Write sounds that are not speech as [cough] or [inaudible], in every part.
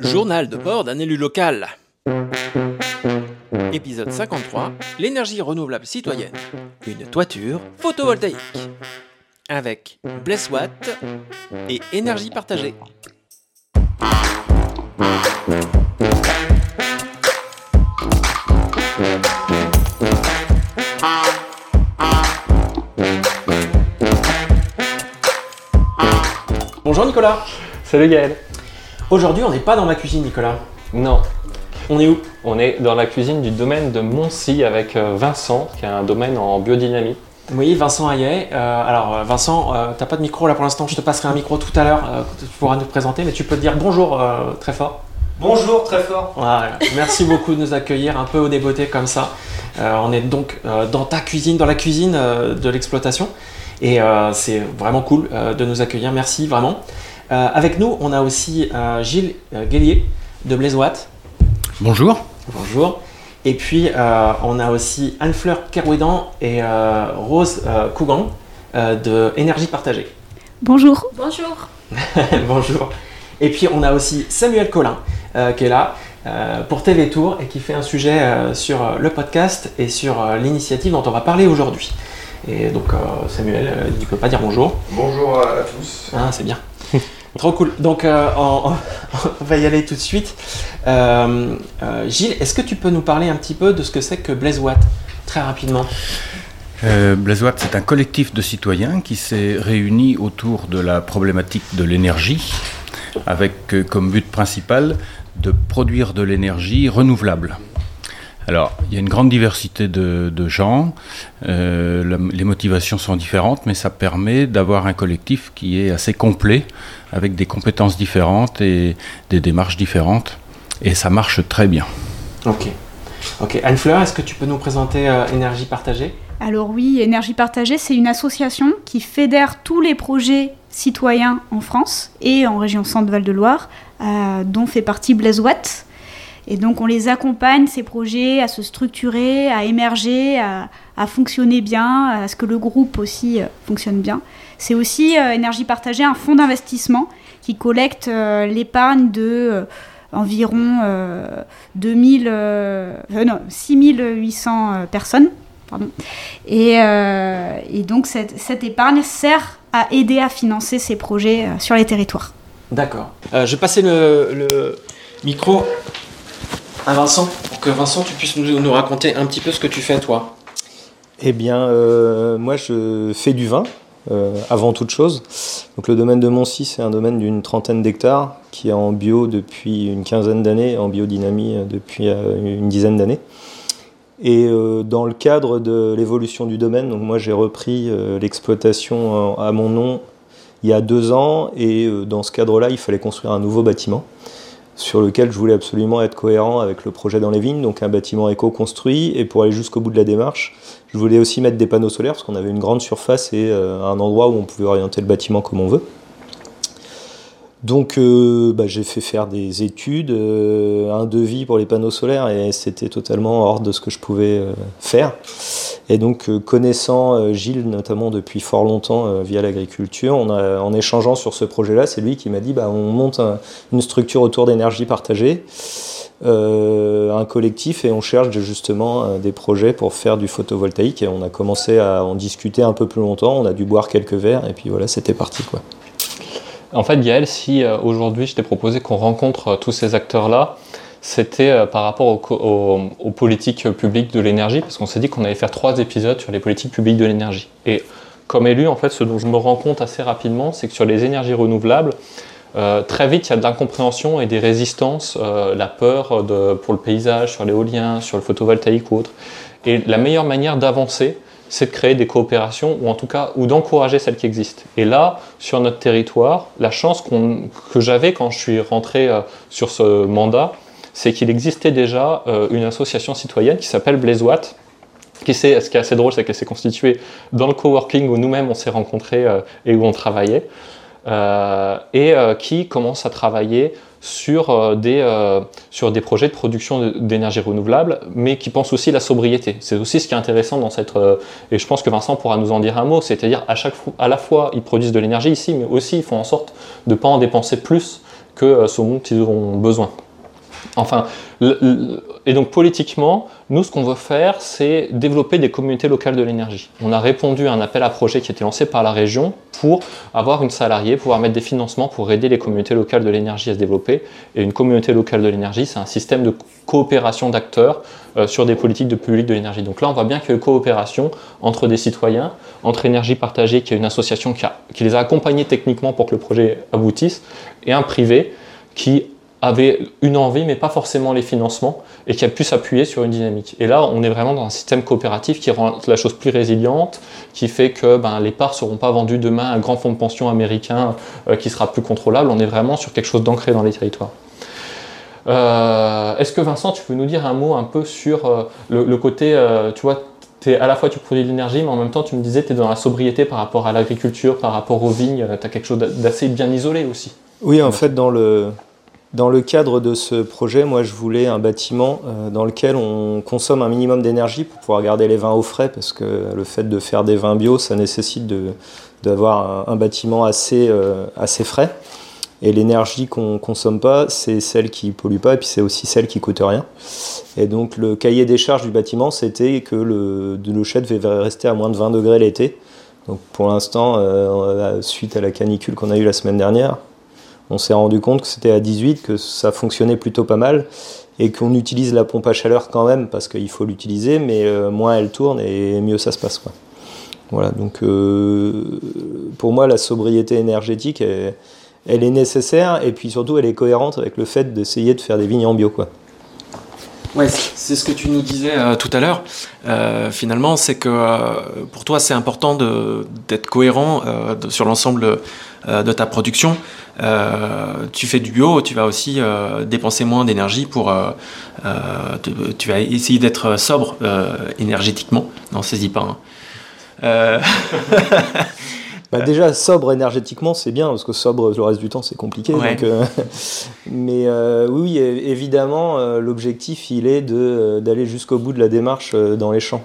Journal de bord d'un élu local. Épisode 53 L'énergie renouvelable citoyenne. Une toiture photovoltaïque. Avec Blesswatt et énergie partagée. Bonjour Nicolas. Salut Gaël. Aujourd'hui, on n'est pas dans ma cuisine, Nicolas. Non, On est où? On est dans la cuisine du domaine de Moncy avec euh, Vincent, qui est un domaine en biodynamie. Oui, Vincent Hayet. Euh, alors, euh, Vincent, euh, t'as pas de micro là pour l'instant. Je te passerai un micro tout à l'heure. euh, tu pourras nous présenter, mais tu peux te dire bonjour euh, très fort. Bonjour, très fort. Voilà. Merci beaucoup de nous accueillir un peu au débeauté comme ça. Euh, on est donc euh, dans ta cuisine, dans la cuisine euh, de l'exploitation. Et euh, c'est vraiment cool euh, de nous accueillir. Merci vraiment. Euh, avec nous, on a aussi euh, Gilles euh, Guélier de Blaisewatt. Bonjour. Bonjour. Et puis, euh, on a aussi Anne-Fleur Kerouédan et euh, Rose euh, Cougan euh, de Énergie Partagée. Bonjour. Bonjour. [laughs] Bonjour. Et puis, on a aussi Samuel Collin euh, qui est là euh, pour TV Tour et qui fait un sujet euh, sur le podcast et sur euh, l'initiative dont on va parler aujourd'hui. Et donc, euh, Samuel, euh, il ne peut pas dire bonjour. Bonjour à tous. Ah, c'est bien. Trop cool. Donc, euh, [laughs] on, va y aller tout de suite. Euh, euh, Gilles, est-ce que tu peux nous parler un petit peu de ce que c'est que Blaise Watt Très rapidement. Blaisewatt, c'est un collectif de citoyens qui s'est réuni autour de la problématique de l'énergie, avec comme but principal de produire de l'énergie renouvelable. Alors, il y a une grande diversité de, de gens, euh, la- les motivations sont différentes, mais ça permet d'avoir un collectif qui est assez complet, avec des compétences différentes et des démarches différentes, et ça marche très bien. Ok. Ok. Anne-Fleur, est-ce que tu peux nous présenter euh, Énergie Partagée? Alors oui, Énergie Partagée, c'est une association qui fédère tous les projets citoyens en France et en région Centre-Val de Loire, euh, dont fait partie Blaise Watt. Et donc on les accompagne, ces projets, à se structurer, à émerger, à, fonctionner bien, à ce que le groupe aussi euh, fonctionne bien. C'est aussi euh, Énergie Partagée, un fonds d'investissement qui collecte euh, l'épargne de environ euh, 2000, euh, non, 6800 euh, personnes. Et, donc cette, épargne sert à aider à financer ces projets sur les territoires. D'accord. Je vais passer le micro Vincent pour que Vincent, tu puisses nous, raconter un petit peu ce que tu fais, toi. Eh bien, euh, moi, je fais du vin, euh, avant toute chose. Donc, le domaine de Moncy, c'est un domaine d'une trentaine d'hectares qui est en bio depuis une quinzaine d'années, en biodynamie euh, depuis une dizaine d'années. Et dans le cadre de l'évolution du domaine, moi, j'ai repris l'exploitation à mon nom il y a deux ans. Et dans ce cadre-là, il fallait construire un nouveau bâtiment sur lequel je voulais absolument être cohérent avec le projet dans les vignes, donc un bâtiment éco-construit. Et pour aller jusqu'au bout de la démarche, je voulais aussi mettre des panneaux solaires parce qu'on avait une grande surface et euh, un endroit où on pouvait orienter le bâtiment comme on veut. Donc euh, bah, j'ai fait faire des études, euh, un devis pour les panneaux solaires et c'était totalement hors de ce que je pouvais faire. Et donc euh, connaissant euh, Gilles notamment depuis fort longtemps euh, via l'agriculture, en échangeant sur ce projet-là, c'est lui qui m'a dit bah, on monte un- une structure autour d'énergie partagée, un collectif et on cherche justement des projets pour faire du photovoltaïque et on a commencé à en discuter un peu plus longtemps, on a dû boire quelques verres et puis voilà c'était parti. En fait, Gaël, si aujourd'hui je t'ai proposé qu'on rencontre tous ces acteurs-là, c'était euh, par rapport aux politiques publiques de l'énergie, parce qu'on s'est dit qu'on allait faire trois épisodes sur les politiques publiques de l'énergie. Et comme élu, en fait, ce dont je me rends compte assez rapidement, c'est que sur les énergies renouvelables, euh, très vite, il y a de l'incompréhension et des résistances, euh, la peur pour le paysage, sur l'éolien, sur le photovoltaïque ou autre. Et la meilleure manière d'avancer, c'est de créer des coopérations ou en tout cas ou d'encourager celles qui existent. Et là, sur notre territoire, la chance que j'avais quand je suis rentré sur ce mandat, c'est qu'il existait déjà euh, une association citoyenne qui s'appelle Blaise Watt, qui s'est- ce qui est assez drôle, c'est qu'elle s'est constituée dans le coworking où nous-mêmes on s'est rencontrés euh, et où on travaillait, euh, et qui commence à travailler sur, des, sur des projets de production d'énergie renouvelable, mais qui pense aussi la sobriété. C'est aussi ce qui est intéressant dans cette... et je pense que Vincent pourra nous en dire un mot, c'est-à-dire à, chaque à la fois ils produisent de l'énergie ici, mais aussi ils font en sorte de ne pas en dépenser plus que ce dont ils auront besoin. Enfin, et donc politiquement, nous, ce qu'on veut faire, c'est développer des communautés locales de l'énergie. On a répondu à un appel à projet qui a été lancé par la région pour avoir une salariée, pouvoir mettre des financements pour aider les communautés locales de l'énergie à se développer. Et une communauté locale de l'énergie, c'est un système de coopération d'acteurs euh, sur des politiques de public de l'énergie. Donc là, on voit bien qu'il y a une coopération entre des citoyens, entre Énergie Partagée, qui est une association qui, qui les a accompagnés techniquement pour que le projet aboutisse, et un privé qui avait une envie, mais pas forcément les financements, et qui a pu s'appuyer sur une dynamique. Et là, on est vraiment dans un système coopératif qui rend la chose plus résiliente, qui fait que ben, les parts ne seront pas vendues demain à un grand fonds de pension américain euh, qui sera plus contrôlable. On est vraiment sur quelque chose d'ancré dans les territoires. Euh, est-ce que Vincent, tu peux nous dire un mot un peu sur euh, le, côté, tu vois, es, à la fois tu produis de l'énergie, mais en même temps tu me disais tu es dans la sobriété par rapport à l'agriculture, par rapport aux vignes, tu as quelque chose d'assez bien isolé aussi. Oui, en fait, dans le, dans le cadre de ce projet, moi, je voulais un bâtiment euh, dans lequel on consomme un minimum d'énergie pour pouvoir garder les vins au frais, parce que le fait de faire des vins bio, ça nécessite d'avoir un, bâtiment assez, euh, assez frais. Et l'énergie qu'on consomme pas, c'est celle qui pollue pas, et puis c'est aussi celle qui coûte rien. Et donc le cahier des charges du bâtiment, c'était que le, le chef devait rester à moins de 20 degrés l'été. Donc pour l'instant, euh, suite à la canicule qu'on a eue la semaine dernière, on s'est rendu compte que c'était à 18, que ça fonctionnait plutôt pas mal et qu'on utilise la pompe à chaleur quand même parce qu'il faut l'utiliser, mais euh, moins elle tourne et mieux ça se passe. Quoi. Voilà, donc euh, pour moi, la sobriété énergétique, elle, est nécessaire et puis surtout, elle est cohérente avec le fait d'essayer de faire des vignes en bio. Quoi. Ouais, c'est ce que tu nous disais euh, tout à l'heure. finalement, c'est que pour toi, c'est important d'être cohérent sur l'ensemble de ta production. Euh, tu fais du bio, tu vas aussi euh, dépenser moins d'énergie pour. Euh, tu vas essayer d'être sobre énergétiquement. Non, saisis pas. Hein. [laughs] Bah déjà, sobre énergétiquement, c'est bien, parce que sobre le reste du temps, c'est compliqué. [laughs] mais oui, évidemment, l'objectif, il est d'aller jusqu'au bout de la démarche dans les champs.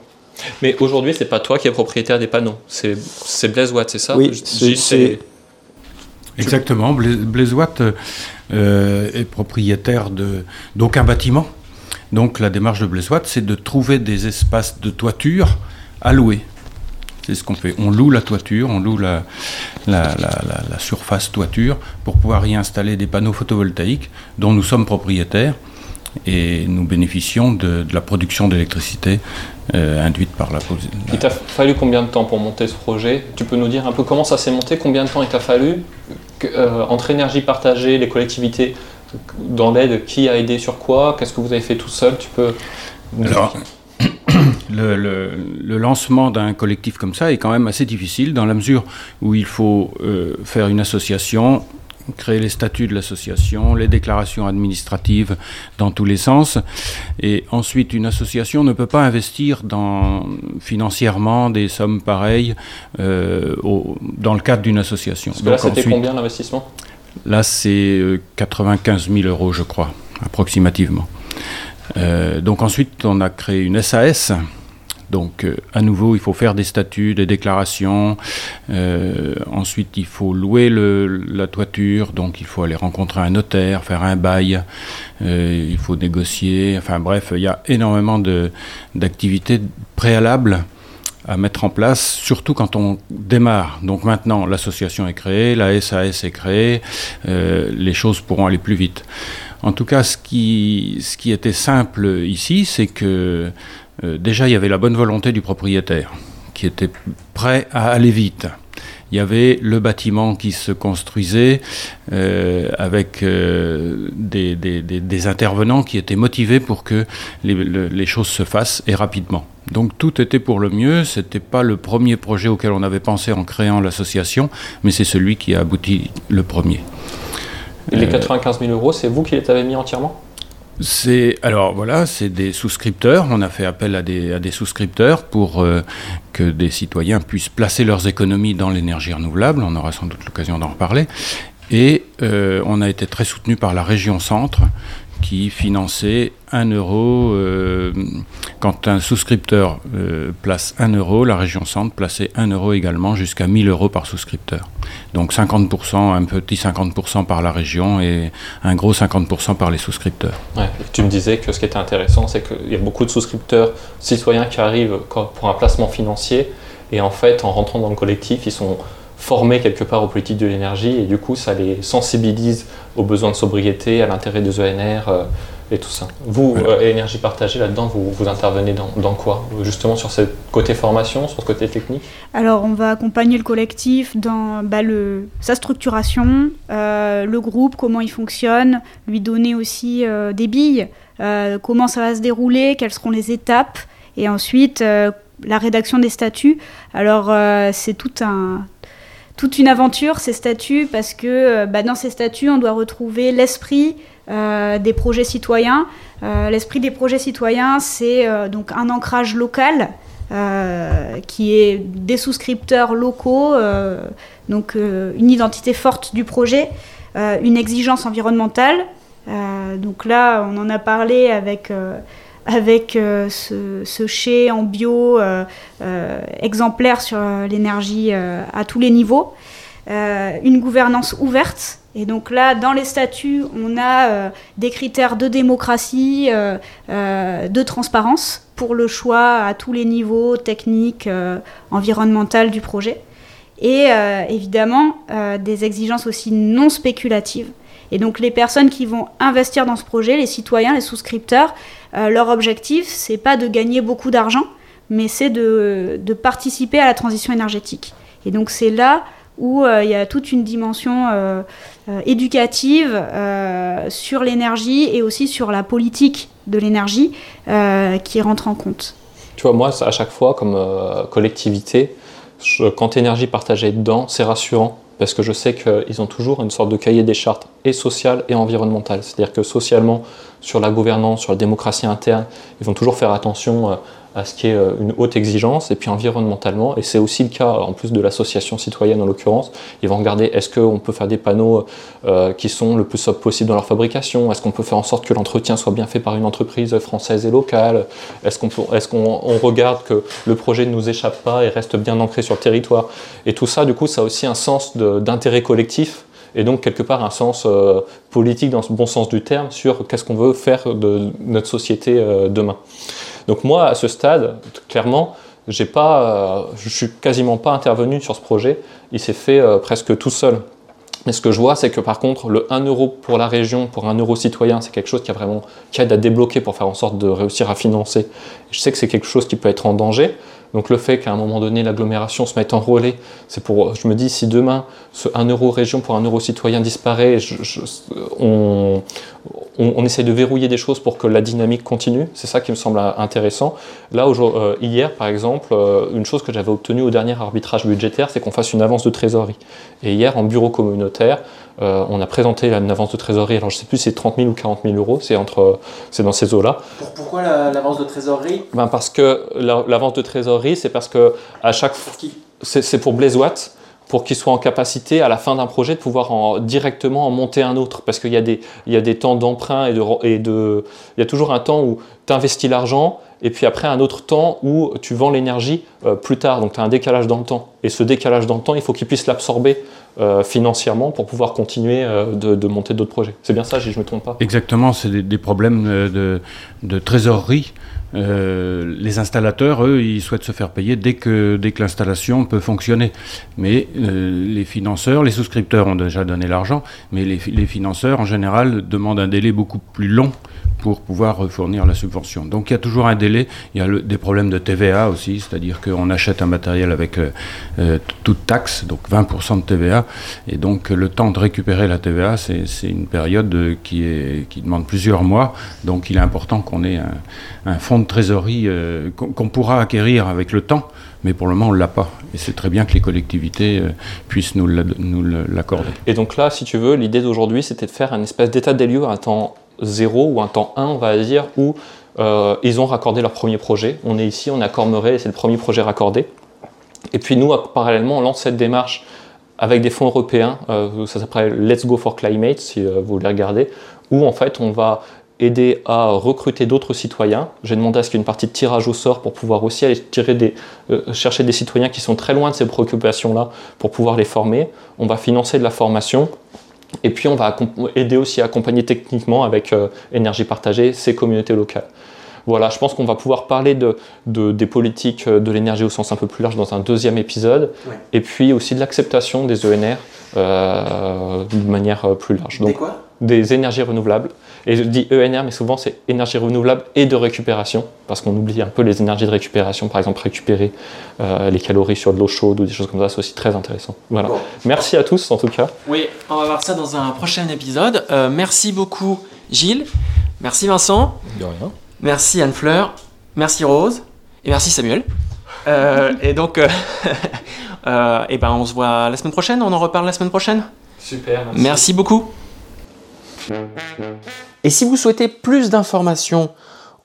Mais aujourd'hui, c'est pas toi qui es propriétaire des panneaux, c'est Blaise Watt, c'est ça? Oui, c'est Exactement. Blaise Watt euh, est propriétaire d'aucun bâtiment. Donc la démarche de Blaise Watt, c'est de trouver des espaces de toiture à louer. C'est ce qu'on fait. On loue la toiture, on loue la, surface toiture pour pouvoir y installer des panneaux photovoltaïques dont nous sommes propriétaires et nous bénéficions de, la production d'électricité euh, induite par la... Il t'a fallu combien de temps pour monter ce projet? Tu peux nous dire un peu comment ça s'est monté? Combien de temps il t'a fallu euh, Entre énergie partagée, les collectivités dans l'aide, qui a aidé sur quoi? Qu'est-ce que vous avez fait tout seul? Tu peux... Alors, [coughs] le, le, lancement d'un collectif comme ça est quand même assez difficile dans la mesure où il faut euh, faire une association, créer les statuts de l'association, les déclarations administratives dans tous les sens. Et ensuite, une association ne peut pas investir dans, financièrement des sommes pareilles euh, dans le cadre d'une association. Parce que là, c'était combien l'investissement? Là, c'est 95 euh, 000 euros, je crois, approximativement. Euh, donc ensuite, on a créé une SAS donc, euh, à nouveau, il faut faire des statuts, des déclarations. Euh, ensuite, il faut louer la toiture. Donc, il faut aller rencontrer un notaire, faire un bail. Euh, il faut négocier. Enfin, bref, il y a énormément d'activités préalables à mettre en place, surtout quand on démarre. Donc maintenant, l'association est créée, la SAS est créée, les choses pourront aller plus vite. En tout cas, ce qui, ce qui était simple ici, c'est que euh, déjà, il y avait la bonne volonté du propriétaire, qui était prêt à aller vite. Il y avait le bâtiment qui se construisait euh, avec euh, des, intervenants qui étaient motivés pour que les, choses se fassent et rapidement. Donc tout était pour le mieux. Ce n'était pas le premier projet auquel on avait pensé en créant l'association, mais c'est celui qui a abouti le premier. Et les 95 000 euros, c'est vous qui les avez mis entièrement? C'est alors voilà, c'est des souscripteurs. On a fait appel à des, souscripteurs pour euh, que des citoyens puissent placer leurs économies dans l'énergie renouvelable. On aura sans doute l'occasion d'en reparler. Et euh, on a été très soutenu par la région Centre, qui finançait 1 euro. euh, quand un souscripteur euh, place 1 euro, la région Centre plaçait 1 euro également jusqu'à 1000 euros par souscripteur. Donc 50%, un petit 50% par la région et un gros 50% par les souscripteurs. Tu me disais que ce qui était intéressant, c'est qu'il y a beaucoup de souscripteurs citoyens qui arrivent pour un placement financier et en fait, en rentrant dans le collectif, ils sont formés quelque part aux politiques de l'énergie et du coup, ça les sensibilise aux besoins de sobriété, à l'intérêt des ENR euh, et tout ça. Vous, Voilà. euh, énergie partagée, là-dedans, vous, vous intervenez dans, dans quoi? Justement sur ce côté formation, sur ce côté technique? Alors, on va accompagner le collectif dans bah, le, sa structuration, euh, le groupe, comment il fonctionne, lui donner aussi euh, des billes, euh, comment ça va se dérouler, quelles seront les étapes, et ensuite euh, la rédaction des statuts. Alors, euh, c'est tout un, toute une aventure, ces statuts, parce que euh, bah, dans ces statuts, on doit retrouver l'esprit euh, des projets citoyens. Euh, l'esprit des projets citoyens, c'est donc un ancrage local qui est des souscripteurs locaux, donc une identité forte du projet, une exigence environnementale. Donc là, on en a parlé avec, avec euh, ce, ce chai en bio euh, euh, exemplaire sur l'énergie à tous les niveaux. Une gouvernance ouverte. Et donc là, dans les statuts, on a des critères de démocratie, de transparence pour le choix à tous les niveaux techniques, environnemental du projet. Et évidemment, des exigences aussi non spéculatives. Et donc les personnes qui vont investir dans ce projet, les citoyens, les souscripteurs, euh, leur objectif, c'est pas de gagner beaucoup d'argent, mais c'est de, de participer à la transition énergétique. Et donc c'est là où euh, il y a toute une dimension euh, éducative sur l'énergie et aussi sur la politique de l'énergie qui rentre en compte. Tu vois, moi, à chaque fois, comme collectivité, quand énergie partagée est dedans, c'est rassurant parce que je sais qu'ils ont toujours une sorte de cahier des chartes et social et environnemental. C'est-à-dire que socialement, sur la gouvernance, sur la démocratie interne, ils vont toujours faire attention euh, à ce qui est euh, une haute exigence, et puis environnementalement, et c'est aussi le cas, en plus de l'association citoyenne en l'occurrence, ils vont regarder est-ce qu'on peut faire des panneaux euh, qui sont le plus sobre possible dans leur fabrication, est-ce qu'on peut faire en sorte que l'entretien soit bien fait par une entreprise française et locale, est-ce qu'on on regarde que le projet ne nous échappe pas et reste bien ancré sur le territoire? Et tout ça, du coup, ça a aussi un sens d'intérêt collectif et donc quelque part un sens euh, politique dans ce bon sens du terme sur qu'est-ce qu'on veut faire de notre société demain. Donc moi, à ce stade, clairement, j'ai pas, euh, je suis quasiment pas intervenu sur ce projet. Il s'est fait euh, presque tout seul. Mais ce que je vois, c'est que par contre, le 1 euro pour la région, pour 1 euro citoyen, c'est quelque chose qui, a vraiment, qui aide à débloquer pour faire en sorte de réussir à financer. Je sais que c'est quelque chose qui peut être en danger. Donc le fait qu'à un moment donné, l'agglomération se mette en relais, c'est pour, je me dis, si demain, ce 1 euro région pour 1 euro citoyen disparaît, on, on, on essaie de verrouiller des choses pour que la dynamique continue. C'est ça qui me semble intéressant. Là, euh, hier, par exemple, euh, une chose que j'avais obtenue au dernier arbitrage budgétaire, c'est qu'on fasse une avance de trésorerie. Et hier, en bureau communautaire, euh, on a présenté une avance de trésorerie. Alors, je ne sais plus si c'est 30 000 ou 40 000 euros, c'est entre, c'est dans ces eaux-là. pourquoi la- l'avance de trésorerie? Ben parce que la- l'avance de trésorerie, c'est parce que à chaque fois, c'est c'est pour Blaise Watt, pour qu'il soit en capacité à la fin d'un projet de pouvoir en- directement en monter un autre. Parce qu'il y, a des- il y a des temps d'emprunt et de, et de. Il y a toujours un temps où tu investis l'argent et puis après un autre temps où tu vends l'énergie euh, plus tard. Donc tu as un décalage dans le temps. Et ce décalage dans le temps, il faut qu'il puisse l'absorber euh, financièrement pour pouvoir continuer euh, de, monter d'autres projets. C'est bien ça, si je ne me trompe pas. Exactement, c'est des, problèmes de, trésorerie. Euh, les installateurs, eux, ils souhaitent se faire payer dès que, dès que l'installation peut fonctionner. Mais les financeurs, les souscripteurs ont déjà donné l'argent, mais les financeurs, en général, demandent un délai beaucoup plus long pour pouvoir fournir la subvention. Donc il y a toujours un délai. Il y a des problèmes de TVA aussi, c'est-à-dire qu'on achète un matériel avec euh, euh, toute taxe, donc 20% de TVA, et donc le temps de récupérer la TVA, c'est une période euh, qui, est, qui demande plusieurs mois. Donc il est important qu'on ait un, fonds de trésorerie euh, qu'on pourra acquérir avec le temps, mais pour le moment on ne l'a pas. Et c'est très bien que les collectivités puissent nous l'accorder. Et donc là, si tu veux, l'idée d'aujourd'hui, c'était de faire un espèce d'état des lieux à temps zéro ou un temps 1, on va dire, où euh, ils ont raccordé leur premier projet. On est ici, on Cormeret, et c'est le premier projet raccordé. Et puis nous, parallèlement, on lance cette démarche avec des fonds européens, euh, ça s'appelle Let's Go for Climate, si euh, vous voulez regarder, où en fait on va aider à recruter d'autres citoyens. J'ai demandé à ce qu'il y ait une partie de tirage au sort pour pouvoir aussi aller chercher des citoyens qui sont très loin de ces préoccupations-là pour pouvoir les former. On va financer de la formation. Et puis on va aider aussi à accompagner techniquement avec euh, énergie partagée ces communautés locales. Voilà, je pense qu'on va pouvoir parler de, des politiques de l'énergie au sens un peu plus large dans un deuxième épisode, et puis aussi de l'acceptation des ENR euh, de manière euh, plus large. Donc, quoi? des énergies renouvelables. Et je dis ENR, mais souvent c'est énergie renouvelable et de récupération, parce qu'on oublie un peu les énergies de récupération, par exemple récupérer euh, les calories sur de l'eau chaude ou des choses comme ça, c'est aussi très intéressant. Voilà. Merci à tous en tout cas. Oui, on va voir ça dans un prochain épisode. merci beaucoup Gilles, merci Vincent. De rien. Merci Anne-Fleur, merci Rose, et merci Samuel. Euh, et donc, euh, [laughs] euh, et ben on se voit la semaine prochaine, on en reparle la semaine prochaine Super, merci. merci beaucoup. Et si vous souhaitez plus d'informations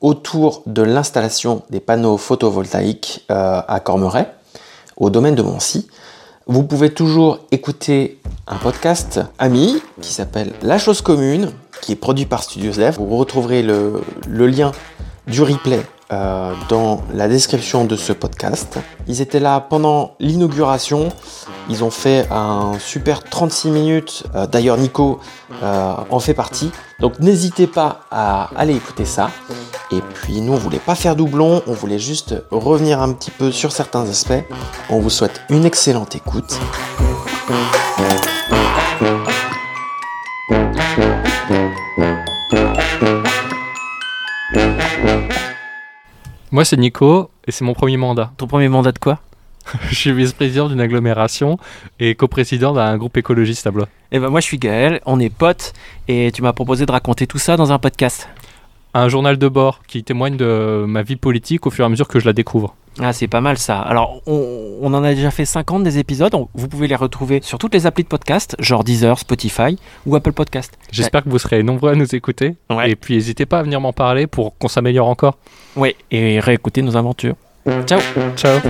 autour de l'installation des panneaux photovoltaïques à Cormeret, au domaine de Moncy, vous pouvez toujours écouter un podcast ami qui s'appelle La chose commune, qui est produit par Studios Dev. Vous retrouverez le, lien du replay euh, dans la description de ce podcast. Ils étaient là pendant l'inauguration. Ils ont fait un super 36 minutes. Euh, d'ailleurs, Nico euh, en fait partie. Donc, n'hésitez pas à aller écouter ça. Et puis, nous, on voulait pas faire doublon. On voulait juste revenir un petit peu sur certains aspects. On vous souhaite une excellente écoute. Moi, c'est Nico et c'est mon premier mandat. Ton premier mandat de quoi [laughs] Je suis vice-président d'une agglomération et coprésident d'un groupe écologiste à Blois. Et eh ben moi, je suis Gaël, on est potes et tu m'as proposé de raconter tout ça dans un podcast. Un journal de bord qui témoigne de ma vie politique au fur et à mesure que je la découvre. Ah, c'est pas mal ça. Alors, on, en a déjà fait 50 des épisodes. vous pouvez les retrouver sur toutes les applis de podcast, genre Deezer, Spotify ou Apple Podcast. J'espère que vous serez nombreux à nous écouter. Et puis, n'hésitez pas à venir m'en parler pour qu'on s'améliore encore. Oui, et réécouter nos aventures. Ciao. Ciao.